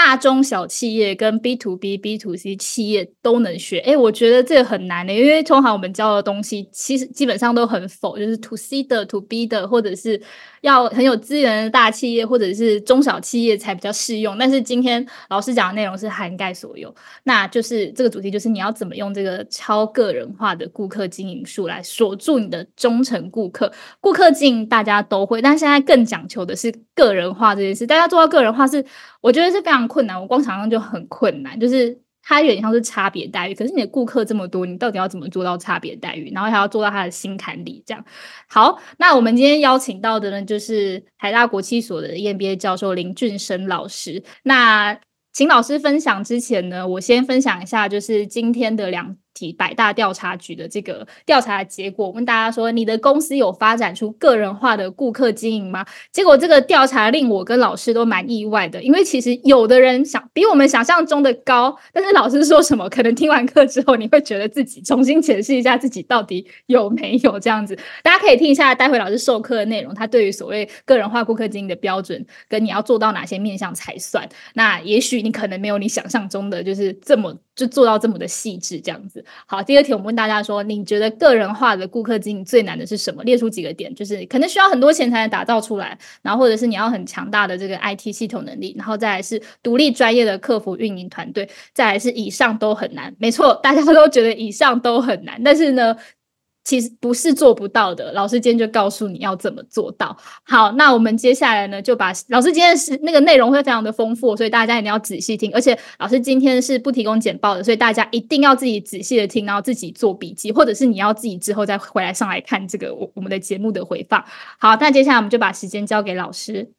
大中小企业跟 B to B、B to C 企业都能学，哎，我觉得这个很难的，因为通常我们教的东西其实基本上都很否，就是 To C 的、To B 的，或者是要很有资源的大企业或者是中小企业才比较适用。但是今天老师讲的内容是涵盖所有，那就是这个主题就是你要怎么用这个超个人化的顾客经营术来锁住你的忠诚顾客。顾客经营大家都会，但现在更讲求的是个人化这件事。大家做到个人化是，我觉得是非常。困难，我光想象就很困难，就是它有点像是差别待遇。可是你的顾客这么多，你到底要怎么做到差别待遇？然后还要做到他的心坎里，这样好。那我们今天邀请到的呢，就是台大国际所的 EMBA 教授林俊生老师。那请老师分享之前呢，我先分享一下，就是今天的两。百大调查局的这个调查结果，问大家说：你的公司有发展出个人化的顾客经营吗？结果这个调查令我跟老师都蛮意外的，因为其实有的人想比我们想象中的高，但是老师说什么，可能听完课之后，你会觉得自己重新解释一下自己到底有没有这样子。大家可以听一下待会老师授课的内容，他对于所谓个人化顾客经营的标准，跟你要做到哪些面向才算。那也许你可能没有你想象中的就是这么就做到这么的细致这样子。好，第二题我们问大家说，你觉得个人化的顾客经营最难的是什么？列出几个点，就是可能需要很多钱才能打造出来，然后或者是你要很强大的这个 IT 系统能力，然后再来是独立专业的客服运营团队，再来是以上都很难。没错，大家都觉得以上都很难，但是呢？其实不是做不到的，老师今天就告诉你要怎么做到。好，那我们接下来呢，就把老师今天是那个内容会非常的丰富，所以大家一定要仔细听。而且老师今天是不提供简报的，所以大家一定要自己仔细的听，然后自己做笔记，或者是你要自己之后再回来上来看这个我我们的节目的回放。好，那接下来我们就把时间交给老师。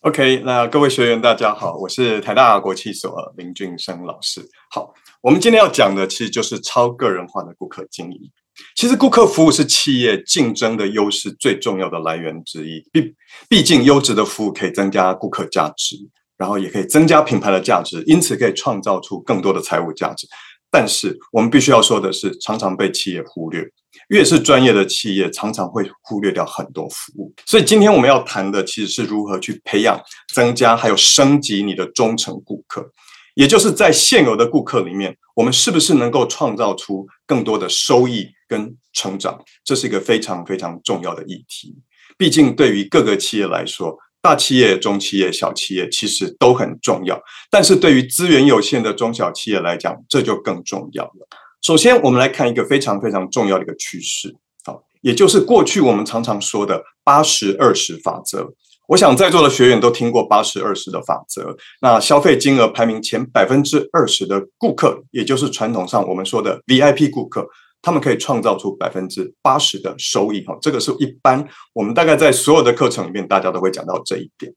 OK，那各位学员大家好，我是台大国际所林俊生老师。好，我们今天要讲的其实就是超个人化的顾客经营。其实，顾客服务是企业竞争的优势最重要的来源之一。毕毕竟，优质的服务可以增加顾客价值，然后也可以增加品牌的价值，因此可以创造出更多的财务价值。但是，我们必须要说的是，常常被企业忽略。越是专业的企业，常常会忽略掉很多服务。所以，今天我们要谈的其实是如何去培养、增加还有升级你的忠诚顾客。也就是在现有的顾客里面，我们是不是能够创造出更多的收益跟成长？这是一个非常非常重要的议题。毕竟，对于各个企业来说，大企业、中企业、小企业其实都很重要。但是对于资源有限的中小企业来讲，这就更重要了。首先，我们来看一个非常非常重要的一个趋势，好，也就是过去我们常常说的八十二十法则。我想在座的学员都听过八十二十的法则。那消费金额排名前百分之二十的顾客，也就是传统上我们说的 VIP 顾客，他们可以创造出百分之八十的收益。哈，这个是一般我们大概在所有的课程里面，大家都会讲到这一点。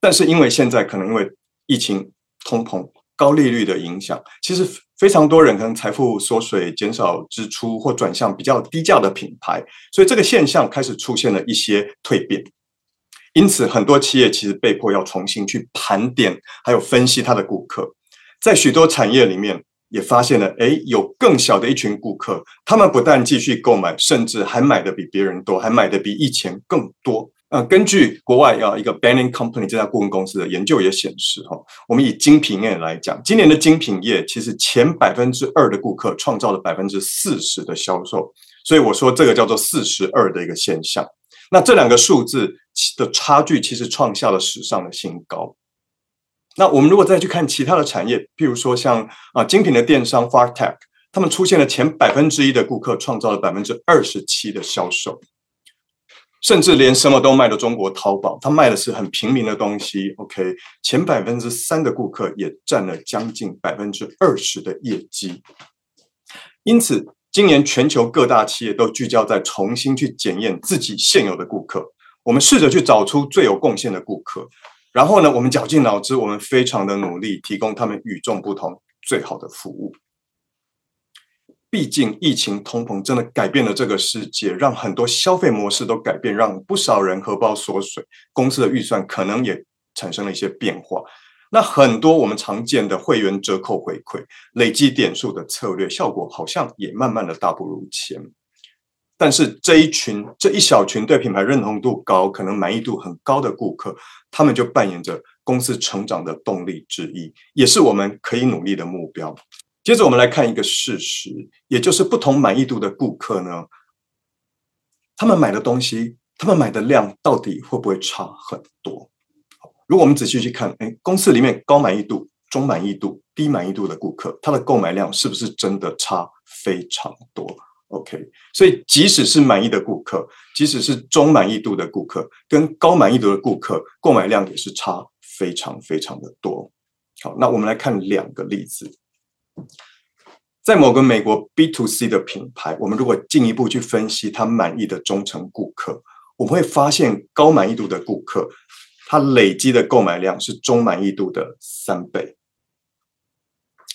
但是因为现在可能因为疫情、通膨、高利率的影响，其实非常多人可能财富缩水、减少支出或转向比较低价的品牌，所以这个现象开始出现了一些蜕变。因此，很多企业其实被迫要重新去盘点，还有分析他的顾客。在许多产业里面，也发现了，哎，有更小的一群顾客，他们不但继续购买，甚至还买的比别人多，还买的比以前更多。呃，根据国外要一个 Banning Company 这家顾问公司的研究也显示，哈，我们以精品业来讲，今年的精品业其实前百分之二的顾客创造了百分之四十的销售，所以我说这个叫做四十二的一个现象。那这两个数字的差距其实创下了史上的新高。那我们如果再去看其他的产业，譬如说像啊精品的电商 Fartech，他们出现了前百分之一的顾客创造了百分之二十七的销售，甚至连什么都卖的中国淘宝，它卖的是很平民的东西。OK，前百分之三的顾客也占了将近百分之二十的业绩。因此。今年全球各大企业都聚焦在重新去检验自己现有的顾客，我们试着去找出最有贡献的顾客，然后呢，我们绞尽脑汁，我们非常的努力，提供他们与众不同、最好的服务。毕竟疫情通膨真的改变了这个世界，让很多消费模式都改变，让不少人荷包缩水，公司的预算可能也产生了一些变化。那很多我们常见的会员折扣回馈、累积点数的策略，效果好像也慢慢的大不如前。但是这一群这一小群对品牌认同度高、可能满意度很高的顾客，他们就扮演着公司成长的动力之一，也是我们可以努力的目标。接着我们来看一个事实，也就是不同满意度的顾客呢，他们买的东西，他们买的量到底会不会差很多？如果我们仔细去看，哎，公司里面高满意度、中满意度、低满意度的顾客，他的购买量是不是真的差非常多？OK，所以即使是满意的顾客，即使是中满意度的顾客，跟高满意度的顾客，购买量也是差非常非常的多。好，那我们来看两个例子。在某个美国 B to C 的品牌，我们如果进一步去分析他满意的忠诚顾客，我们会发现高满意度的顾客，他累积的购买量是中满意度的三倍。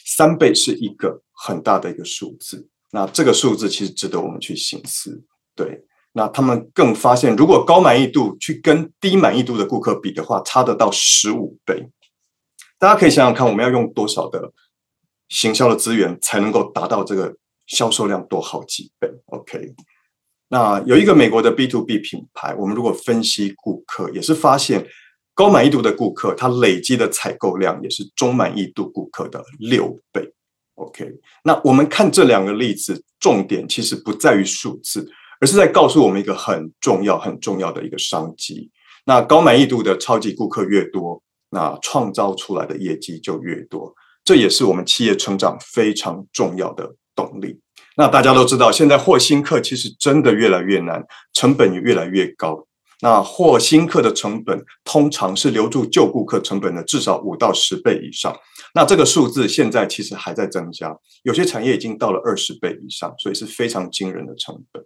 三倍是一个很大的一个数字，那这个数字其实值得我们去醒思。对，那他们更发现，如果高满意度去跟低满意度的顾客比的话，差得到十五倍。大家可以想想看，我们要用多少的？行销的资源才能够达到这个销售量多好几倍。OK，那有一个美国的 B to B 品牌，我们如果分析顾客，也是发现高满意度的顾客，他累积的采购量也是中满意度顾客的六倍。OK，那我们看这两个例子，重点其实不在于数字，而是在告诉我们一个很重要、很重要的一个商机。那高满意度的超级顾客越多，那创造出来的业绩就越多。这也是我们企业成长非常重要的动力。那大家都知道，现在获新客其实真的越来越难，成本也越来越高。那获新客的成本通常是留住旧顾客成本的至少五到十倍以上。那这个数字现在其实还在增加，有些产业已经到了二十倍以上，所以是非常惊人的成本。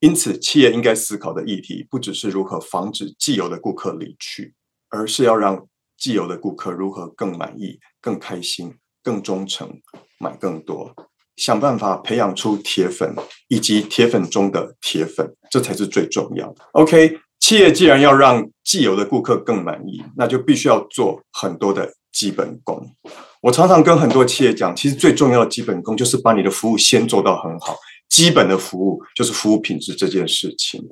因此，企业应该思考的议题不只是如何防止既有的顾客离去，而是要让。既有的顾客如何更满意、更开心、更忠诚，买更多，想办法培养出铁粉以及铁粉中的铁粉，这才是最重要的。OK，企业既然要让既有的顾客更满意，那就必须要做很多的基本功。我常常跟很多企业讲，其实最重要的基本功就是把你的服务先做到很好。基本的服务就是服务品质这件事情。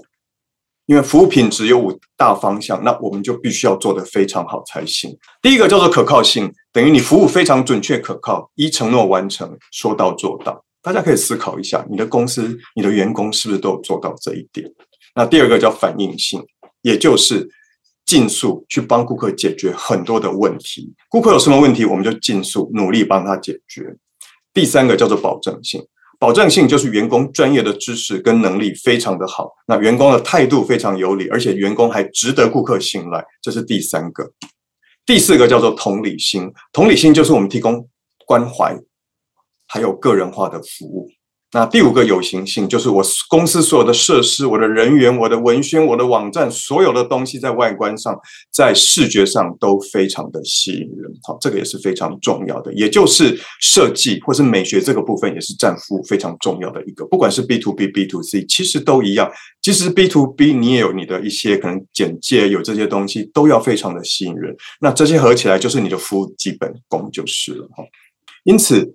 因为服务品质有五大方向，那我们就必须要做得非常好才行。第一个叫做可靠性，等于你服务非常准确可靠，一承诺完成，说到做到。大家可以思考一下，你的公司、你的员工是不是都有做到这一点？那第二个叫反应性，也就是尽速去帮顾客解决很多的问题。顾客有什么问题，我们就尽速努力帮他解决。第三个叫做保证性。保证性就是员工专业的知识跟能力非常的好，那员工的态度非常有礼，而且员工还值得顾客信赖，这是第三个。第四个叫做同理心，同理心就是我们提供关怀，还有个人化的服务。那第五个有形性，就是我公司所有的设施、我的人员、我的文宣、我的网站，所有的东西在外观上、在视觉上都非常的吸引人。好，这个也是非常重要的，也就是设计或是美学这个部分，也是占服务非常重要的一个。不管是 B to B、B to C，其实都一样。其实 B to B 你也有你的一些可能简介，有这些东西都要非常的吸引人。那这些合起来就是你的服务基本功就是了。哈，因此。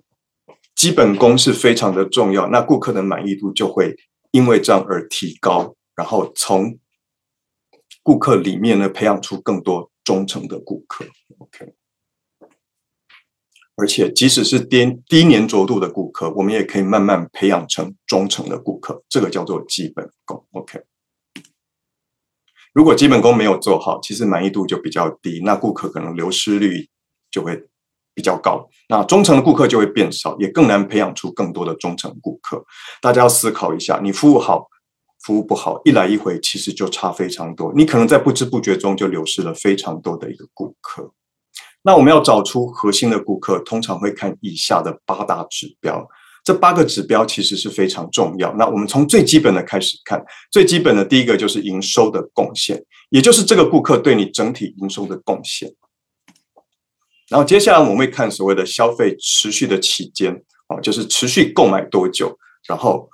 基本功是非常的重要，那顾客的满意度就会因为这样而提高，然后从顾客里面呢培养出更多忠诚的顾客。OK，而且即使是低低粘着度的顾客，我们也可以慢慢培养成忠诚的顾客，这个叫做基本功。OK，如果基本功没有做好，其实满意度就比较低，那顾客可能流失率就会。比较高，那忠诚的顾客就会变少，也更难培养出更多的忠诚顾客。大家要思考一下，你服务好，服务不好，一来一回其实就差非常多。你可能在不知不觉中就流失了非常多的一个顾客。那我们要找出核心的顾客，通常会看以下的八大指标。这八个指标其实是非常重要。那我们从最基本的开始看，最基本的第一个就是营收的贡献，也就是这个顾客对你整体营收的贡献。然后接下来我们会看所谓的消费持续的期间，啊，就是持续购买多久，然后。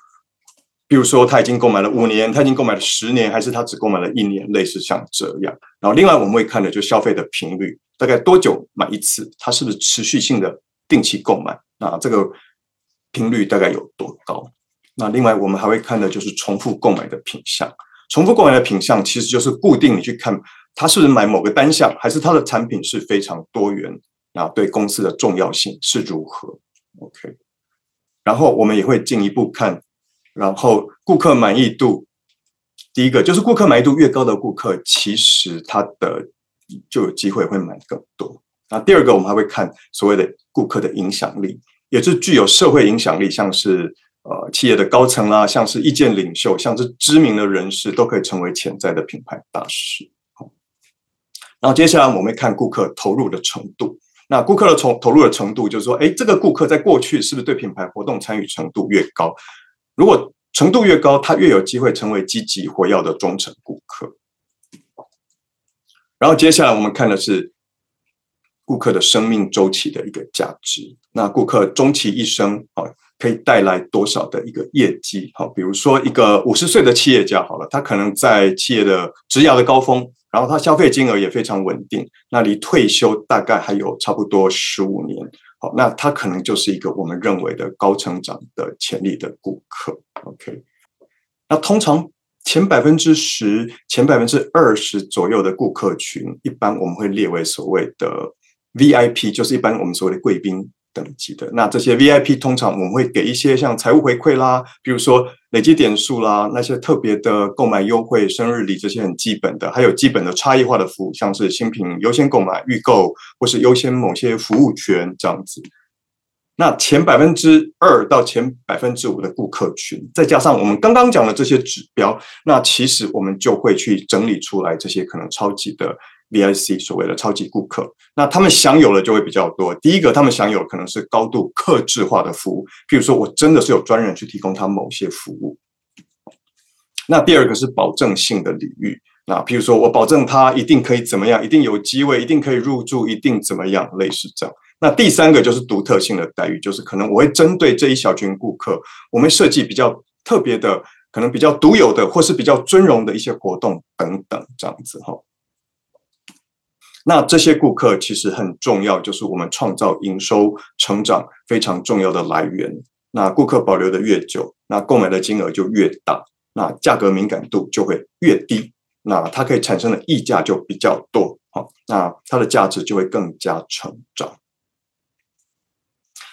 比如说，他已经购买了五年，他已经购买了十年，还是他只购买了一年，类似像这样。然后，另外我们会看的就是消费的频率，大概多久买一次，他是不是持续性的定期购买？那这个频率大概有多高？那另外我们还会看的就是重复购买的品项。重复购买的品项其实就是固定你去看他是不是买某个单项，还是他的产品是非常多元，那对公司的重要性是如何？OK。然后我们也会进一步看。然后顾客满意度，第一个就是顾客满意度越高的顾客，其实他的就有机会会买更多。那第二个，我们还会看所谓的顾客的影响力，也是具有社会影响力，像是呃企业的高层啦，像是意见领袖，像是知名的人士，都可以成为潜在的品牌大使。然后接下来我们看顾客投入的程度。那顾客的投投入的程度，就是说，哎，这个顾客在过去是不是对品牌活动参与程度越高？如果程度越高，他越有机会成为积极活跃的忠诚顾客。然后接下来我们看的是顾客的生命周期的一个价值。那顾客终其一生啊，可以带来多少的一个业绩？好，比如说一个五十岁的企业家，好了，他可能在企业的职涯的高峰，然后他消费金额也非常稳定，那离退休大概还有差不多十五年。好那他可能就是一个我们认为的高成长的潜力的顾客。OK，那通常前百分之十、前百分之二十左右的顾客群，一般我们会列为所谓的 VIP，就是一般我们所谓的贵宾。等级的那这些 VIP 通常我们会给一些像财务回馈啦，比如说累积点数啦，那些特别的购买优惠、生日礼这些很基本的，还有基本的差异化的服务，像是新品优先购买、预购或是优先某些服务权这样子。那前百分之二到前百分之五的顾客群，再加上我们刚刚讲的这些指标，那其实我们就会去整理出来这些可能超级的。VIC 所谓的超级顾客，那他们享有的就会比较多。第一个，他们享有可能是高度克制化的服务，譬如说我真的是有专人去提供他某些服务。那第二个是保证性的礼遇，那譬如说我保证他一定可以怎么样，一定有机会，一定可以入住，一定怎么样，类似这样。那第三个就是独特性的待遇，就是可能我会针对这一小群顾客，我们设计比较特别的，可能比较独有的，或是比较尊荣的一些活动等等，这样子哈。那这些顾客其实很重要，就是我们创造营收成长非常重要的来源。那顾客保留的越久，那购买的金额就越大，那价格敏感度就会越低，那它可以产生的溢价就比较多，好，那它的价值就会更加成长。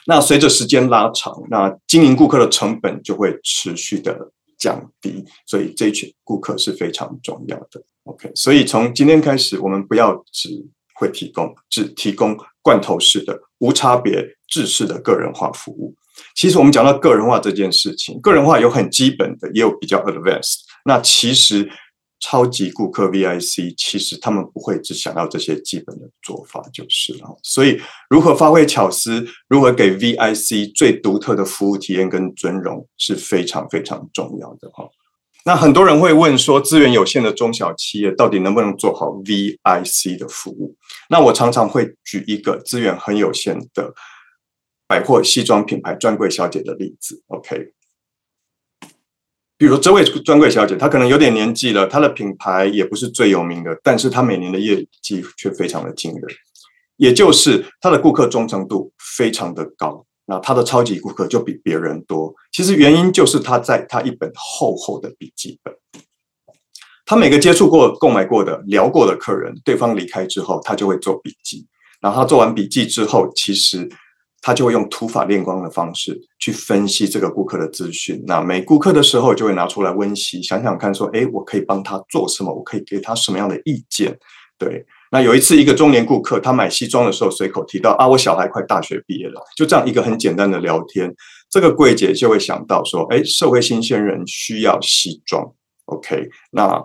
那随着时间拉长，那经营顾客的成本就会持续的降低，所以这一群顾客是非常重要的。OK，所以从今天开始，我们不要只会提供只提供罐头式的、无差别、制式的个人化服务。其实我们讲到个人化这件事情，个人化有很基本的，也有比较 advanced。那其实超级顾客 VIC，其实他们不会只想要这些基本的做法就是了。所以如何发挥巧思，如何给 VIC 最独特的服务体验跟尊荣，是非常非常重要的哈。那很多人会问说，资源有限的中小企业到底能不能做好 VIC 的服务？那我常常会举一个资源很有限的百货西装品牌专柜小姐的例子。OK，比如这位专柜小姐，她可能有点年纪了，她的品牌也不是最有名的，但是她每年的业绩却非常的惊人，也就是她的顾客忠诚度非常的高。那她的超级顾客就比别人多，其实原因就是她在她一本厚厚的笔记本，她每个接触过、购买过的、聊过的客人，对方离开之后，她就会做笔记。然后他做完笔记之后，其实他就会用土法炼钢的方式去分析这个顾客的资讯。那每顾客的时候，就会拿出来温习，想想看，说，哎，我可以帮他做什么？我可以给他什么样的意见？对。那有一次，一个中年顾客，他买西装的时候随口提到啊，我小孩快大学毕业了。就这样一个很简单的聊天，这个柜姐就会想到说，哎，社会新鲜人需要西装。OK，那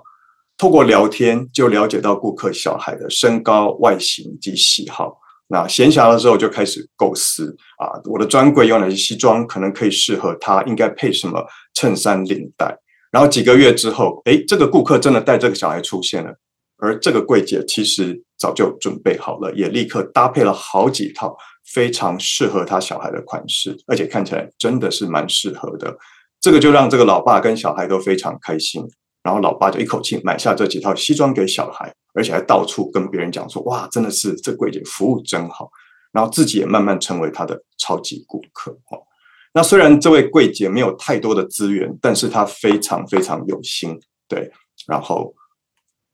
透过聊天就了解到顾客小孩的身高、外形及喜好。那闲暇的时候就开始构思啊，我的专柜有哪些西装可能可以适合他，应该配什么衬衫、领带。然后几个月之后，哎，这个顾客真的带这个小孩出现了。而这个柜姐其实早就准备好了，也立刻搭配了好几套非常适合他小孩的款式，而且看起来真的是蛮适合的。这个就让这个老爸跟小孩都非常开心，然后老爸就一口气买下这几套西装给小孩，而且还到处跟别人讲说：“哇，真的是这柜姐服务真好。”然后自己也慢慢成为他的超级顾客。哦，那虽然这位柜姐没有太多的资源，但是她非常非常有心，对，然后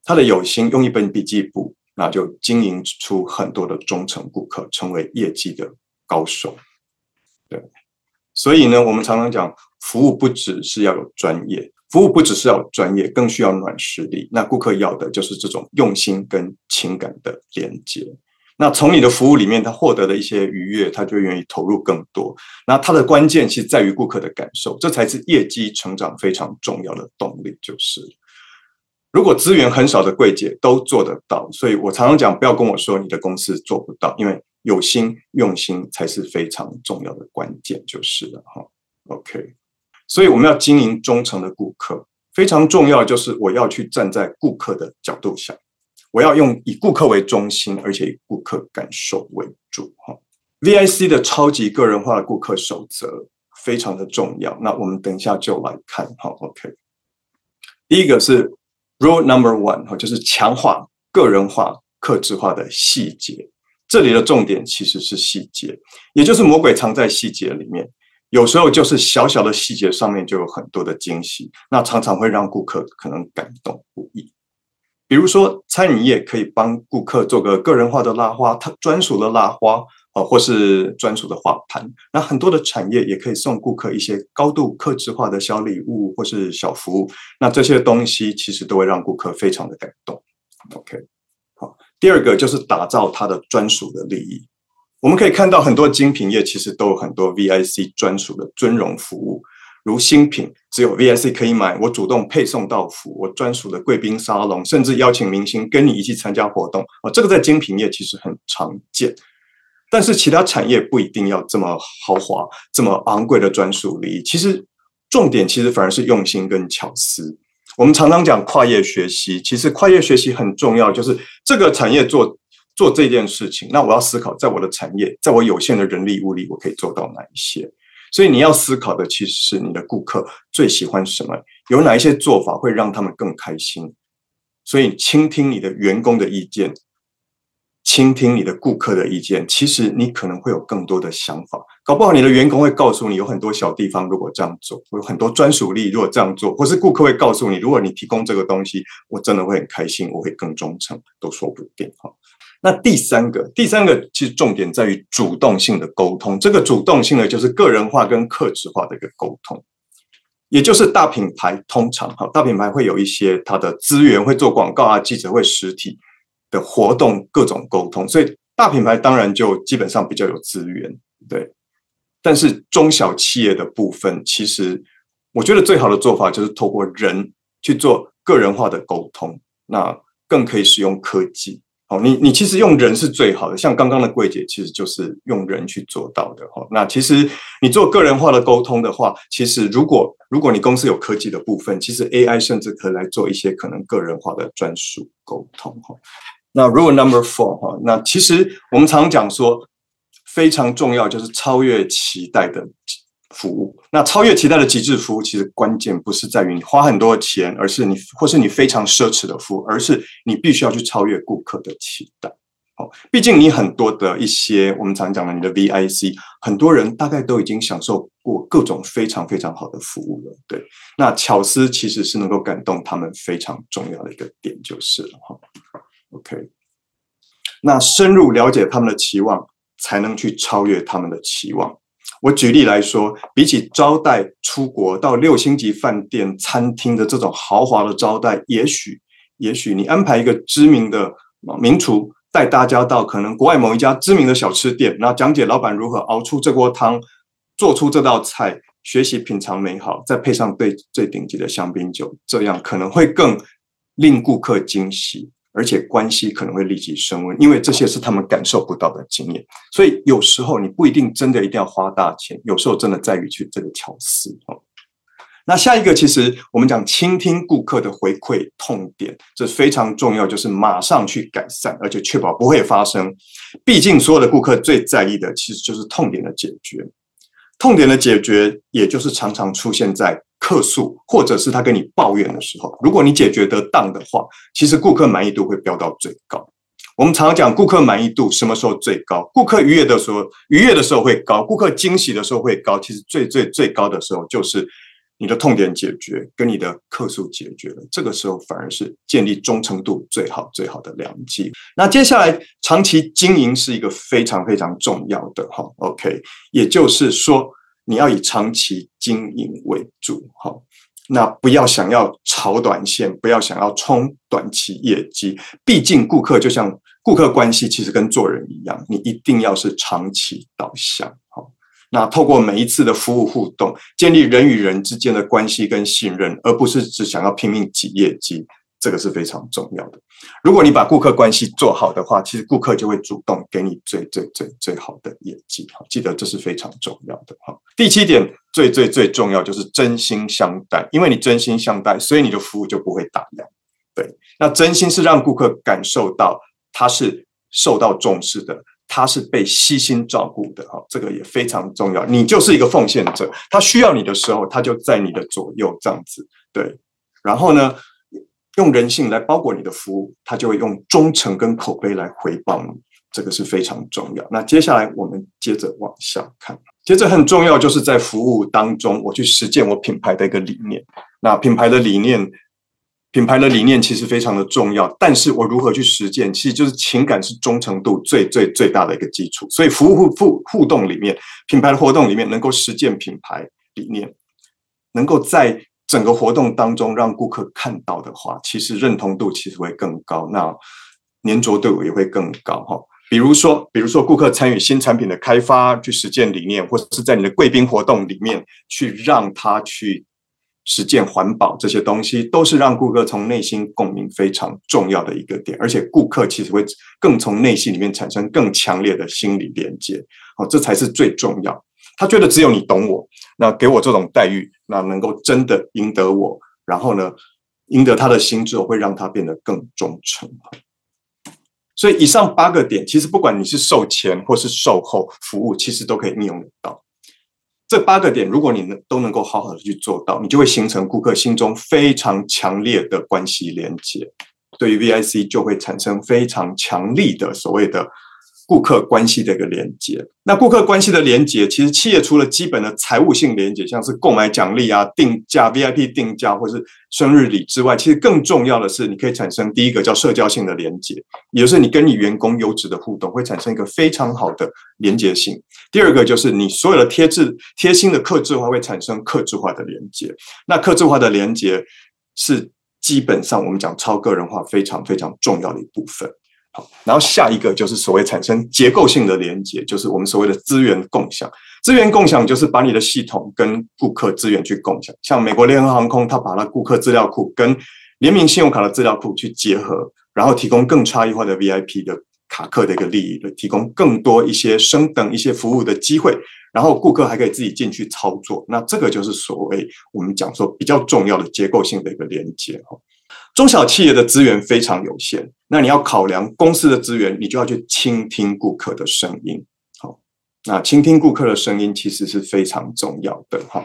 她的有心用一本笔记簿，那就经营出很多的忠诚顾客，成为业绩的高手。对，所以呢，我们常常讲。服务不只是要有专业，服务不只是要专业，更需要软实力。那顾客要的就是这种用心跟情感的连接。那从你的服务里面，他获得的一些愉悦，他就愿意投入更多。那它的关键其实在于顾客的感受，这才是业绩成长非常重要的动力。就是如果资源很少的柜姐都做得到，所以我常常讲，不要跟我说你的公司做不到，因为有心用心才是非常重要的关键，就是了哈。OK。所以我们要经营忠诚的顾客，非常重要。就是我要去站在顾客的角度想，我要用以顾客为中心，而且以顾客感受为主。哈，VIC 的超级个人化的顾客守则非常的重要。那我们等一下就来看。哈，OK。第一个是 Rule Number One，哈，就是强化个人化、客制化的细节。这里的重点其实是细节，也就是魔鬼藏在细节里面。有时候就是小小的细节上面就有很多的惊喜，那常常会让顾客可能感动不已。比如说，餐饮业可以帮顾客做个个人化的拉花，他专属的拉花啊，或是专属的花盘。那很多的产业也可以送顾客一些高度克制化的小礼物或是小服务。那这些东西其实都会让顾客非常的感动。OK，好，第二个就是打造他的专属的利益。我们可以看到很多精品业其实都有很多 VIC 专属的尊荣服务，如新品只有 VIC 可以买，我主动配送到府，我专属的贵宾沙龙，甚至邀请明星跟你一起参加活动。哦，这个在精品业其实很常见，但是其他产业不一定要这么豪华、这么昂贵的专属利益。其实重点其实反而是用心跟巧思。我们常常讲跨业学习，其实跨业学习很重要，就是这个产业做。做这件事情，那我要思考，在我的产业，在我有限的人力物力，我可以做到哪一些？所以你要思考的其实是你的顾客最喜欢什么，有哪一些做法会让他们更开心。所以倾听你的员工的意见，倾听你的顾客的意见，其实你可能会有更多的想法。搞不好你的员工会告诉你，有很多小地方如果这样做，有很多专属力如果这样做，或是顾客会告诉你，如果你提供这个东西，我真的会很开心，我会更忠诚，都说不定哈。那第三个，第三个其实重点在于主动性的沟通。这个主动性呢，就是个人化跟客制化的一个沟通，也就是大品牌通常哈，大品牌会有一些它的资源，会做广告啊、记者会、实体的活动，各种沟通。所以大品牌当然就基本上比较有资源，对。但是中小企业的部分，其实我觉得最好的做法就是透过人去做个人化的沟通，那更可以使用科技。哦，你你其实用人是最好的，像刚刚的柜姐其实就是用人去做到的哈。那其实你做个人化的沟通的话，其实如果如果你公司有科技的部分，其实 AI 甚至可以来做一些可能个人化的专属沟通哈。那如果 Number Four 哈，那其实我们常讲说非常重要，就是超越期待的。服务那超越期待的极致服务，其实关键不是在于你花很多钱，而是你或是你非常奢侈的服务，而是你必须要去超越顾客的期待。哦，毕竟你很多的一些我们常讲的你的 VIC，很多人大概都已经享受过各种非常非常好的服务了。对，那巧思其实是能够感动他们非常重要的一个点，就是了哈。OK，那深入了解他们的期望，才能去超越他们的期望。我举例来说，比起招待出国到六星级饭店、餐厅的这种豪华的招待，也许，也许你安排一个知名的名厨带大家到可能国外某一家知名的小吃店，那讲解老板如何熬出这锅汤，做出这道菜，学习品尝美好，再配上最最顶级的香槟酒，这样可能会更令顾客惊喜。而且关系可能会立即升温，因为这些是他们感受不到的经验。所以有时候你不一定真的一定要花大钱，有时候真的在于去这个巧思哦。那下一个，其实我们讲倾听顾客的回馈痛点，这非常重要，就是马上去改善，而且确保不会发生。毕竟所有的顾客最在意的，其实就是痛点的解决。痛点的解决，也就是常常出现在客诉或者是他跟你抱怨的时候。如果你解决得当的话，其实顾客满意度会飙到最高。我们常常讲顾客满意度什么时候最高？顾客愉悦的时候，愉悦的时候会高；顾客惊喜的时候会高。其实最最最高的时候就是。你的痛点解决，跟你的客诉解决了，这个时候反而是建立忠诚度最好最好的良机。那接下来长期经营是一个非常非常重要的哈，OK，也就是说你要以长期经营为主哈，那不要想要炒短线，不要想要冲短期业绩，毕竟顾客就像顾客关系，其实跟做人一样，你一定要是长期导向。那透过每一次的服务互动，建立人与人之间的关系跟信任，而不是只想要拼命挤业绩，这个是非常重要的。如果你把顾客关系做好的话，其实顾客就会主动给你最最最最好的业绩。哈，记得这是非常重要的。哈，第七点最最最重要就是真心相待，因为你真心相待，所以你的服务就不会打烊。对，那真心是让顾客感受到他是受到重视的。他是被悉心照顾的哈，这个也非常重要。你就是一个奉献者，他需要你的时候，他就在你的左右这样子。对，然后呢，用人性来包裹你的服务，他就会用忠诚跟口碑来回报你，这个是非常重要。那接下来我们接着往下看，接着很重要就是在服务当中，我去实践我品牌的一个理念。那品牌的理念。品牌的理念其实非常的重要，但是我如何去实践，其实就是情感是忠诚度最最最大的一个基础。所以服务互互互动里面，品牌的活动里面能够实践品牌理念，能够在整个活动当中让顾客看到的话，其实认同度其实会更高，那粘着度也会更高哈。比如说，比如说顾客参与新产品的开发，去实践理念，或者是在你的贵宾活动里面去让他去。实践环保这些东西，都是让顾客从内心共鸣非常重要的一个点，而且顾客其实会更从内心里面产生更强烈的心理连接，好，这才是最重要。他觉得只有你懂我，那给我这种待遇，那能够真的赢得我，然后呢，赢得他的心之后，会让他变得更忠诚。所以以上八个点，其实不管你是售前或是售后服务，其实都可以应用得到。这八个点，如果你能都能够好好的去做到，你就会形成顾客心中非常强烈的关系连接，对于 VIC 就会产生非常强力的所谓的。顾客关系的一个连接，那顾客关系的连接，其实企业除了基本的财务性连接，像是购买奖励啊、定价 VIP 定价或是生日礼之外，其实更重要的是，你可以产生第一个叫社交性的连接，也就是你跟你员工优质的互动，会产生一个非常好的连接性。第二个就是你所有的贴制贴心的克制化，会产生克制化的连接。那克制化的连接是基本上我们讲超个人化非常非常重要的一部分。好，然后下一个就是所谓产生结构性的连接，就是我们所谓的资源共享。资源共享就是把你的系统跟顾客资源去共享。像美国联合航空，它把它顾客资料库跟联名信用卡的资料库去结合，然后提供更差异化的 VIP 的卡客的一个利益的，提供更多一些升等一些服务的机会，然后顾客还可以自己进去操作。那这个就是所谓我们讲说比较重要的结构性的一个连接哈。中小企业的资源非常有限，那你要考量公司的资源，你就要去倾听顾客的声音。好，那倾听顾客的声音其实是非常重要的哈。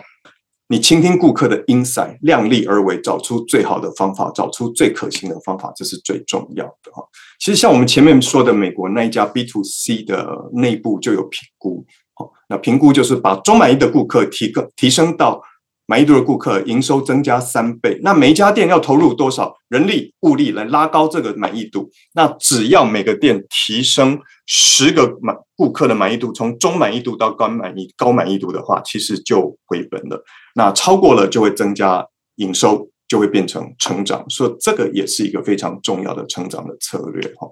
你倾听顾客的 insight，量力而为，找出最好的方法，找出最可行的方法，这是最重要的哈。其实像我们前面说的，美国那一家 B to C 的内部就有评估，好，那评估就是把中满意的顾客提个提升到。满意度的顾客营收增加三倍，那每一家店要投入多少人力物力来拉高这个满意度？那只要每个店提升十个满顾客的满意度，从中满意度到高满意高满意度的话，其实就回本了。那超过了就会增加营收，就会变成成长。所以这个也是一个非常重要的成长的策略哈。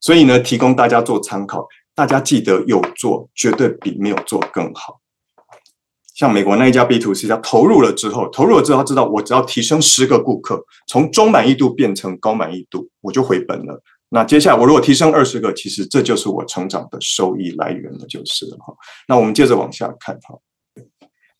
所以呢，提供大家做参考，大家记得有做绝对比没有做更好。像美国那一家 B to C，他投入了之后，投入了之后，他知道我只要提升十个顾客，从中满意度变成高满意度，我就回本了。那接下来我如果提升二十个，其实这就是我成长的收益来源了，就是哈。那我们接着往下看哈。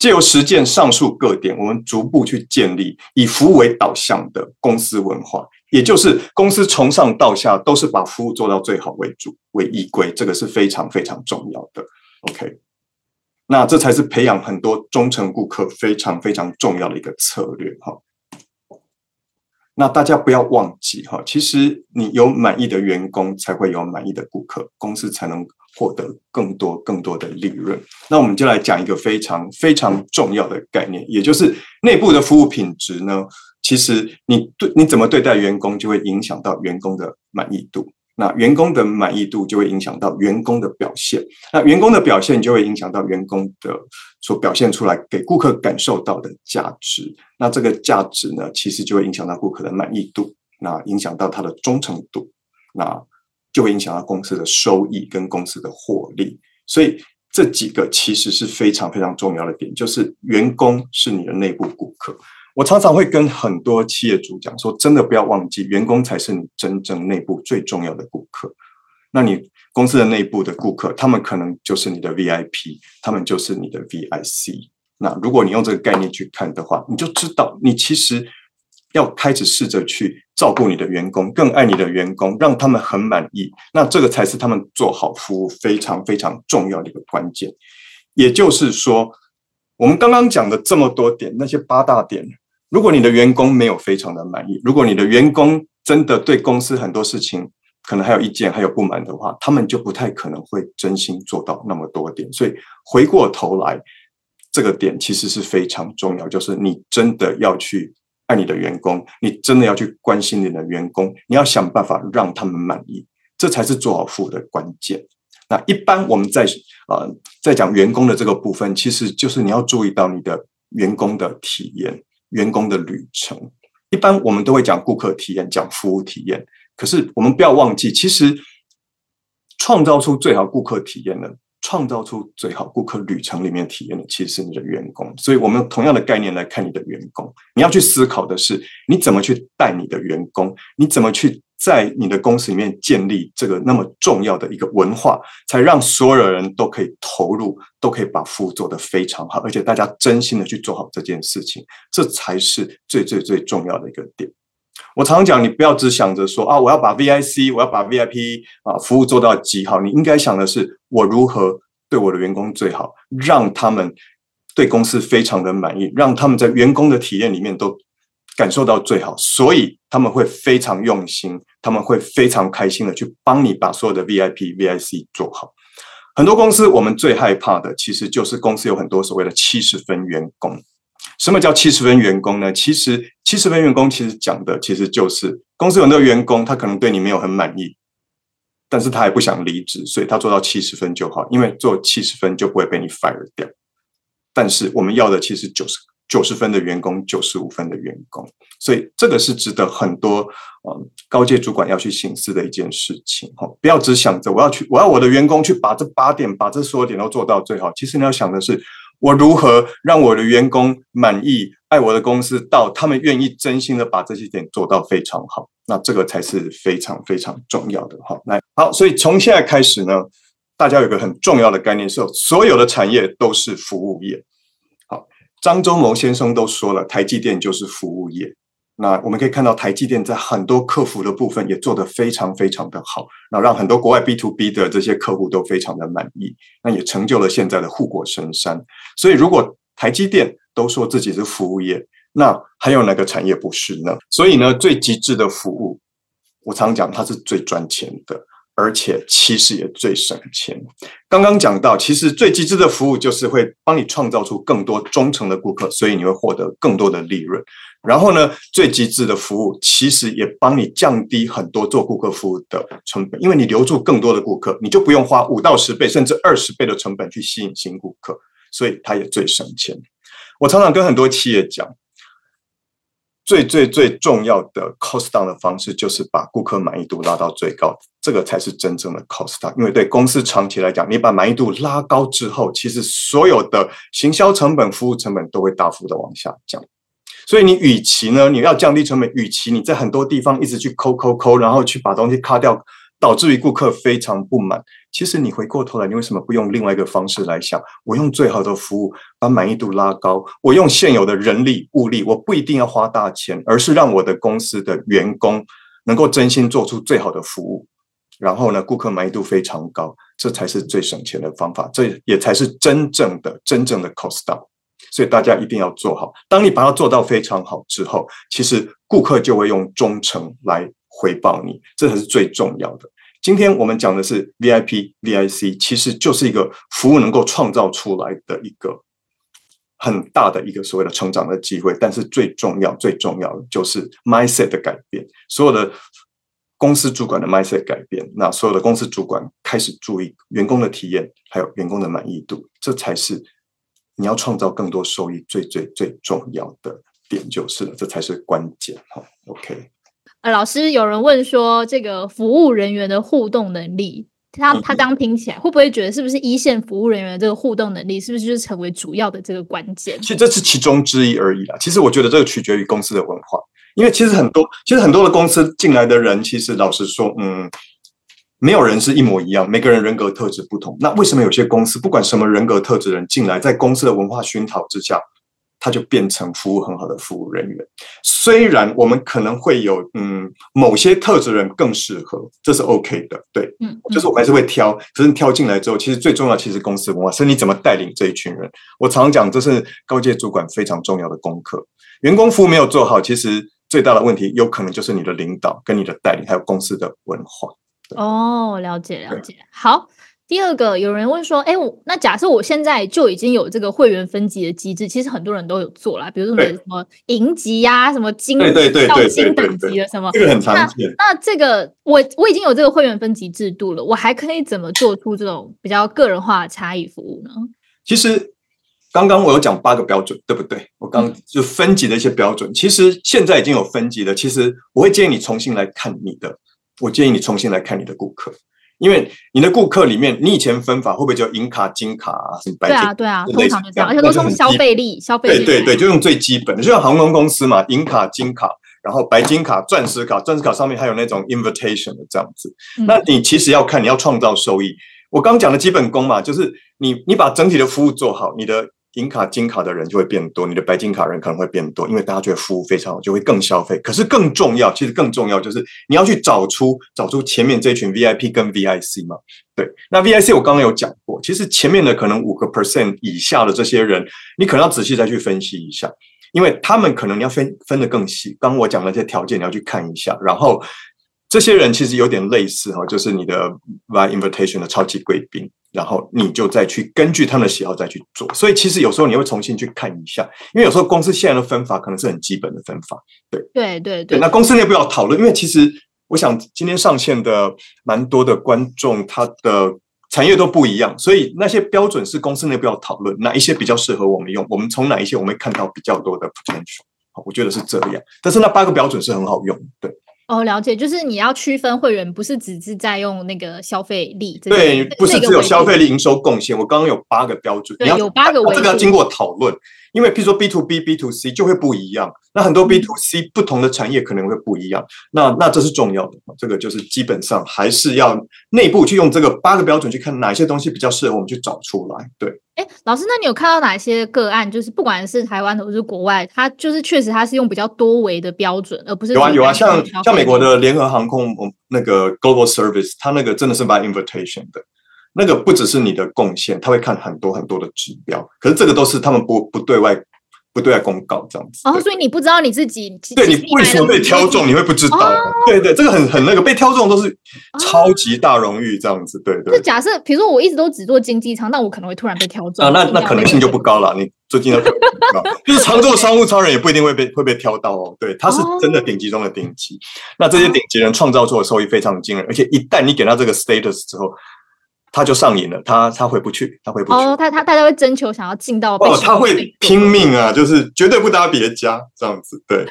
借由实践上述各点，我们逐步去建立以服务为导向的公司文化，也就是公司从上到下都是把服务做到最好为主为依归，这个是非常非常重要的。OK，那这才是培养很多忠诚顾客非常非常重要的一个策略哈。那大家不要忘记哈，其实你有满意的员工，才会有满意的顾客，公司才能获得更多更多的利润。那我们就来讲一个非常非常重要的概念，也就是内部的服务品质呢。其实你对你怎么对待员工，就会影响到员工的满意度。那员工的满意度就会影响到员工的表现，那员工的表现就会影响到员工的所表现出来给顾客感受到的价值。那这个价值呢，其实就会影响到顾客的满意度，那影响到他的忠诚度，那就会影响到公司的收益跟公司的获利。所以这几个其实是非常非常重要的点，就是员工是你的内部顾客。我常常会跟很多企业主讲说，真的不要忘记，员工才是你真正内部最重要的顾客。那你公司的内部的顾客，他们可能就是你的 VIP，他们就是你的 VIC。那如果你用这个概念去看的话，你就知道，你其实要开始试着去照顾你的员工，更爱你的员工，让他们很满意。那这个才是他们做好服务非常非常重要的一个关键。也就是说，我们刚刚讲的这么多点，那些八大点。如果你的员工没有非常的满意，如果你的员工真的对公司很多事情可能还有意见、还有不满的话，他们就不太可能会真心做到那么多点。所以回过头来，这个点其实是非常重要，就是你真的要去爱你的员工，你真的要去关心你的员工，你要想办法让他们满意，这才是做好服务的关键。那一般我们在呃在讲员工的这个部分，其实就是你要注意到你的员工的体验。员工的旅程，一般我们都会讲顾客体验，讲服务体验。可是我们不要忘记，其实创造出最好顾客体验的，创造出最好顾客旅程里面体验的，其实是你的员工。所以，我们用同样的概念来看你的员工，你要去思考的是，你怎么去带你的员工，你怎么去。在你的公司里面建立这个那么重要的一个文化，才让所有人都可以投入，都可以把服务做得非常好，而且大家真心的去做好这件事情，这才是最最最重要的一个点。我常讲，你不要只想着说啊，我要把 VIC，我要把 VIP 啊服务做到极好，你应该想的是我如何对我的员工最好，让他们对公司非常的满意，让他们在员工的体验里面都。感受到最好，所以他们会非常用心，他们会非常开心的去帮你把所有的 VIP、VIC 做好。很多公司我们最害怕的，其实就是公司有很多所谓的七十分员工。什么叫七十分员工呢？其实七十分员工其实讲的其实就是公司有那个员工，他可能对你没有很满意，但是他也不想离职，所以他做到七十分就好，因为做七十分就不会被你 fire 掉。但是我们要的其实九十。九十分的员工，九十五分的员工，所以这个是值得很多呃高阶主管要去醒思的一件事情哈。不要只想着我要去，我要我的员工去把这八点，把这所有点都做到最好。其实你要想的是，我如何让我的员工满意，爱我的公司，到他们愿意真心的把这些点做到非常好。那这个才是非常非常重要的哈。来，好，所以从现在开始呢，大家有个很重要的概念是，所有的产业都是服务业。张忠谋先生都说了，台积电就是服务业。那我们可以看到，台积电在很多客服的部分也做得非常非常的好，那让很多国外 B to B 的这些客户都非常的满意，那也成就了现在的护国神山。所以，如果台积电都说自己是服务业，那还有哪个产业不是呢？所以呢，最极致的服务，我常讲它是最赚钱的。而且其实也最省钱。刚刚讲到，其实最极致的服务就是会帮你创造出更多忠诚的顾客，所以你会获得更多的利润。然后呢，最极致的服务其实也帮你降低很多做顾客服务的成本，因为你留住更多的顾客，你就不用花五到十倍甚至二十倍的成本去吸引新顾客，所以它也最省钱。我常常跟很多企业讲。最最最重要的 cost down 的方式，就是把顾客满意度拉到最高，这个才是真正的 cost down。因为对公司长期来讲，你把满意度拉高之后，其实所有的行销成本、服务成本都会大幅的往下降。所以你与其呢，你要降低成本，与其你在很多地方一直去抠抠抠，然后去把东西卡掉，导致于顾客非常不满。其实你回过头来，你为什么不用另外一个方式来想？我用最好的服务把满意度拉高，我用现有的人力物力，我不一定要花大钱，而是让我的公司的员工能够真心做出最好的服务，然后呢，顾客满意度非常高，这才是最省钱的方法，这也才是真正的真正的 cost down。所以大家一定要做好。当你把它做到非常好之后，其实顾客就会用忠诚来回报你，这才是最重要的。今天我们讲的是 VIP、VIC，其实就是一个服务能够创造出来的一个很大的一个所谓的成长的机会。但是最重要、最重要的就是 mindset 的改变，所有的公司主管的 mindset 改变，那所有的公司主管开始注意员工的体验，还有员工的满意度，这才是你要创造更多收益最最最重要的点，就是了，这才是关键哈。OK。呃，老师，有人问说，这个服务人员的互动能力，他他刚听起来，会不会觉得是不是一线服务人员这个互动能力，是不是就是成为主要的这个关键？其实这是其中之一而已啦。其实我觉得这个取决于公司的文化，因为其实很多，其实很多的公司进来的人，其实老实说，嗯，没有人是一模一样，每个人人格特质不同。那为什么有些公司不管什么人格特质人进来，在公司的文化熏陶之下？他就变成服务很好的服务人员。虽然我们可能会有嗯某些特质人更适合，这是 OK 的，对，嗯，就是我们还是会挑。可是挑进来之后，其实最重要其实公司文化是你怎么带领这一群人。我常常讲，这是高阶主管非常重要的功课。员工服务没有做好，其实最大的问题有可能就是你的领导跟你的带领，还有公司的文化。哦，了解了解，好。第二个，有人问说：“哎，我那假设我现在就已经有这个会员分级的机制，其实很多人都有做啦，比如说什么银级呀，什么金到金等级的什么，这个很常见。那这个我我已经有这个会员分级制度了，我还可以怎么做出这种比较个人化的差异服务呢？其实刚刚我有讲八个标准，对不对？我刚就分级的一些标准，其实现在已经有分级了。其实我会建议你重新来看你的，我建议你重新来看你的顾客。”因为你的顾客里面，你以前分法会不会叫银卡、金卡啊？什么白金？对啊，对啊，通常就这样，而且都是用消费力、消费力。对对对，就用最基本的，就像航空公司嘛，银卡、金卡，然后白金卡、钻石卡，钻石卡上面还有那种 invitation 的这样子。那你其实要看，你要创造收益。我刚讲的基本功嘛，就是你你把整体的服务做好，你的。银卡、金卡的人就会变多，你的白金卡人可能会变多，因为大家觉得服务非常好，就会更消费。可是更重要，其实更重要就是你要去找出找出前面这群 VIP 跟 VIC 嘛。对，那 VIC 我刚刚有讲过，其实前面的可能五个 percent 以下的这些人，你可能要仔细再去分析一下，因为他们可能你要分分得更细。刚我讲的这些条件你要去看一下，然后这些人其实有点类似哈，就是你的 v invitation 的超级贵宾。然后你就再去根据他们的喜好再去做，所以其实有时候你会重新去看一下，因为有时候公司现在的分法可能是很基本的分法，对对对对。那公司内部要讨论，因为其实我想今天上线的蛮多的观众，他的产业都不一样，所以那些标准是公司内部要讨论，哪一些比较适合我们用，我们从哪一些我们会看到比较多的 potential，好，我觉得是这样。但是那八个标准是很好用，对。哦，了解，就是你要区分会员，不是只是在用那个消费力，对，不是只有消费力、营收贡献。我刚刚有八个标准，对，有八个，这个要经过讨论。因为，譬如说 B to B、B to C 就会不一样，那很多 B to C 不同的产业可能会不一样，那那这是重要的，这个就是基本上还是要内部去用这个八个标准去看哪些东西比较适合我们去找出来。对，哎，老师，那你有看到哪些个案？就是不管是台湾的或是国外，它就是确实它是用比较多维的标准，而不是有啊有啊，像像美国的联合航空，那个 Global Service，它那个真的是 by invitation 的。那个不只是你的贡献，他会看很多很多的指标，可是这个都是他们不不对外不对外公告这样子。哦，所以你不知道你自己对你为什么被挑中，你会不知道。对对，这个很很那个被挑中都是超级大荣誉这样子。对对。就假设，比如说我一直都只做经济舱，那我可能会突然被挑中啊，那那可能性就不高了。你最近的 就是常做商务超人也不一定会被会被挑到哦。对，他是真的顶级中的顶级。那这些顶级人创造出的收益非常惊人，而且一旦你给他这个 status 之后。他就上瘾了，他他回不去，他回不去。哦，他他他就会征求想要进到哦，他会拼命啊，就是绝对不搭别家这样子，对。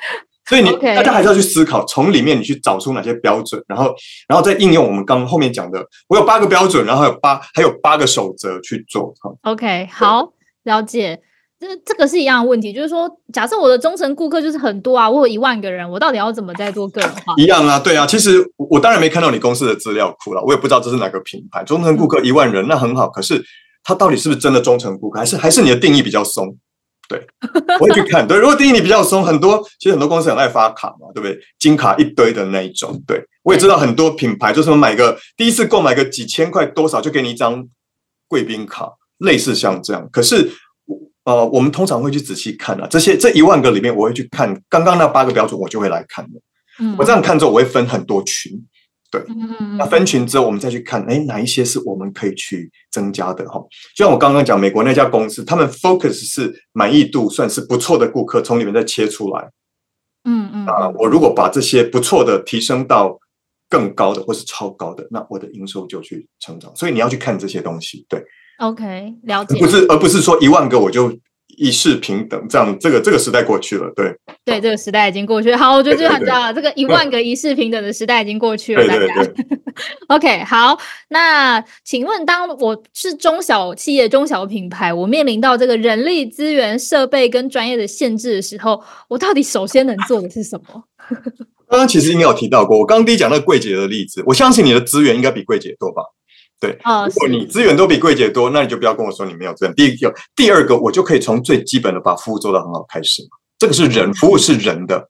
所以你大家还是要去思考，从里面你去找出哪些标准，然后然后再应用我们刚后面讲的，我有八个标准，然后有八还有八个守则去做。OK，好，了解。这这个是一样的问题，就是说，假设我的忠诚顾客就是很多啊，我有一万个人，我到底要怎么在做个人化？一样啊，对啊。其实我当然没看到你公司的资料库了，我也不知道这是哪个品牌。忠诚顾客一万人，那很好。可是他到底是不是真的忠诚顾客，还是还是你的定义比较松？对，我会去看。对，如果定义你比较松，很多其实很多公司很爱发卡嘛，对不对？金卡一堆的那一种。对，我也知道很多品牌就是买个第一次购买个几千块多少就给你一张贵宾卡，类似像这样。可是。呃，我们通常会去仔细看啊，这些这一万个里面，我会去看刚刚那八个标准，我就会来看的。嗯，我这样看之后，我会分很多群，对，那分群之后，我们再去看，哎，哪一些是我们可以去增加的哈？就像我刚刚讲，美国那家公司，他们 focus 是满意度算是不错的顾客，从里面再切出来。嗯嗯，啊，我如果把这些不错的提升到更高的或是超高的，那我的营收就去成长。所以你要去看这些东西，对。OK，了解。不是，而不是说一万个我就一视平等，这样这个这个时代过去了，对。对，这个时代已经过去。好，我觉得就很重要。这个一万个一视平等的时代已经过去了，大家。OK，好。那请问，当我是中小企业、中小品牌，我面临到这个人力资源、设备跟专业的限制的时候，我到底首先能做的是什么？刚刚其实应该有提到过，我刚刚第一讲那个柜姐的例子，我相信你的资源应该比柜姐多吧？对，如果你资源都比柜姐多，那你就不要跟我说你没有资源。第一个，第二个，我就可以从最基本的把服务做到很好开始嘛。这个是人，服务是人的。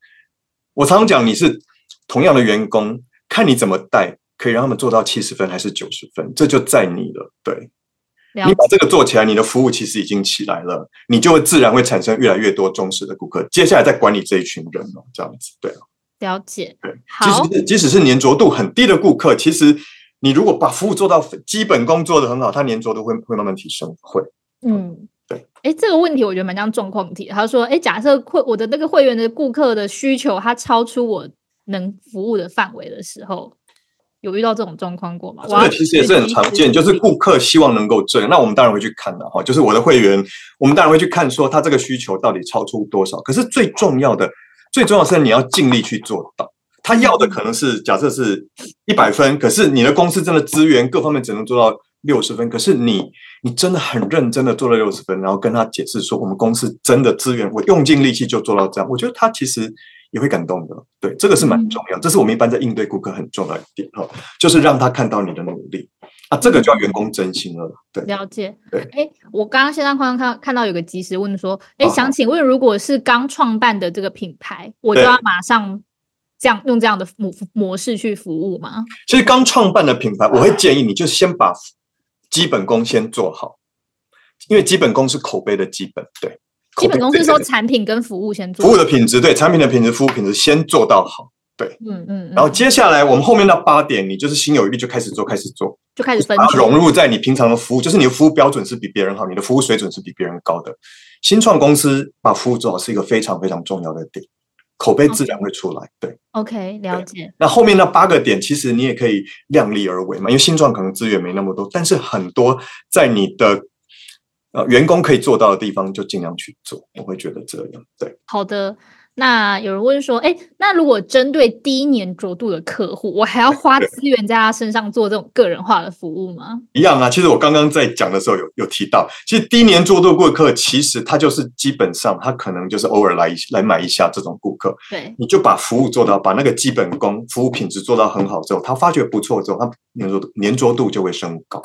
我常常讲，你是同样的员工，看你怎么带，可以让他们做到七十分还是九十分，这就在你了。对，你把这个做起来，你的服务其实已经起来了，你就会自然会产生越来越多忠实的顾客。接下来再管理这一群人哦，这样子，对啊，了解。对，即使即使是粘着度很低的顾客，其实。你如果把服务做到基本功做得很好，他粘着度会会慢慢提升。会，嗯，对。哎，这个问题我觉得蛮像状况题。他说，哎，假设会我的那个会员的顾客的需求，他超出我能服务的范围的时候，有遇到这种状况过吗？这个其实也是很常见，就是顾客希望能够这样，那我们当然会去看的哈。就是我的会员，我们当然会去看说他这个需求到底超出多少。可是最重要的，最重要是你要尽力去做到。他要的可能是假设是一百分，可是你的公司真的资源各方面只能做到六十分。可是你你真的很认真的做了六十分，然后跟他解释说我们公司真的资源我用尽力气就做到这样，我觉得他其实也会感动的。对，这个是蛮重要，这是我们一般在应对顾客很重要的一点哈，就是让他看到你的努力啊，这个就要员工真心了。对，了解。对，哎，我刚刚现在看看看到有个及时问说，哎，想请问如果是刚创办的这个品牌，我就要马上。这样用这样的模模式去服务吗？其实刚创办的品牌，我会建议你就先把基本功先做好，因为基本功是口碑的基本。对，基本功是说产品跟服务先做，服务的品质对，产品的品质、服务品质先做到好。对，嗯嗯。然后接下来我们后面那八点，你就是心有余力就开始做，开始做，就开始分融入在你平常的服务，就是你的服务标准是比别人好，你的服务水准是比别人高的。新创公司把服务做好是一个非常非常重要的点。口碑自然会出来，对，OK，了解。那后面那八个点，其实你也可以量力而为嘛，因为新创可能资源没那么多，但是很多在你的呃员工可以做到的地方，就尽量去做。我会觉得这样，对。好的。那有人问说，哎，那如果针对低粘着度的客户，我还要花资源在他身上做这种个人化的服务吗？一样啊。其实我刚刚在讲的时候有有提到，其实低粘着度顾客，其实他就是基本上他可能就是偶尔来来买一下这种顾客。对，你就把服务做到，把那个基本功、服务品质做到很好之后，他发觉不错之后，他粘着粘着度就会升高。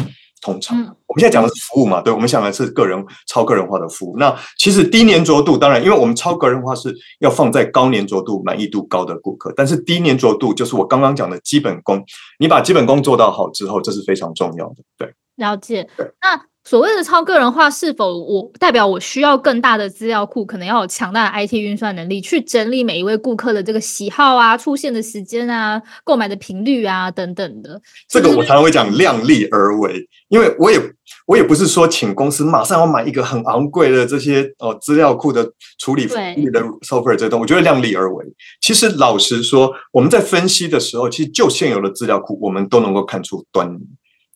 通常，我们现在讲的是服务嘛，对，我们想的是个人超个人化的服务。那其实低粘着度，当然，因为我们超个人化是要放在高粘着度、满意度高的顾客，但是低粘着度就是我刚刚讲的基本功，你把基本功做到好之后，这是非常重要的。对，了解。那。所谓的超个人化，是否我代表我需要更大的资料库，可能要有强大的 IT 运算能力，去整理每一位顾客的这个喜好啊、出现的时间啊、购买的频率啊等等的。这个我常常会讲量力而为，因为我也我也不是说请公司马上要买一个很昂贵的这些哦资料库的处理服务的 software 这东，我觉得量力而为。其实老实说，我们在分析的时候，其实就现有的资料库，我们都能够看出端倪。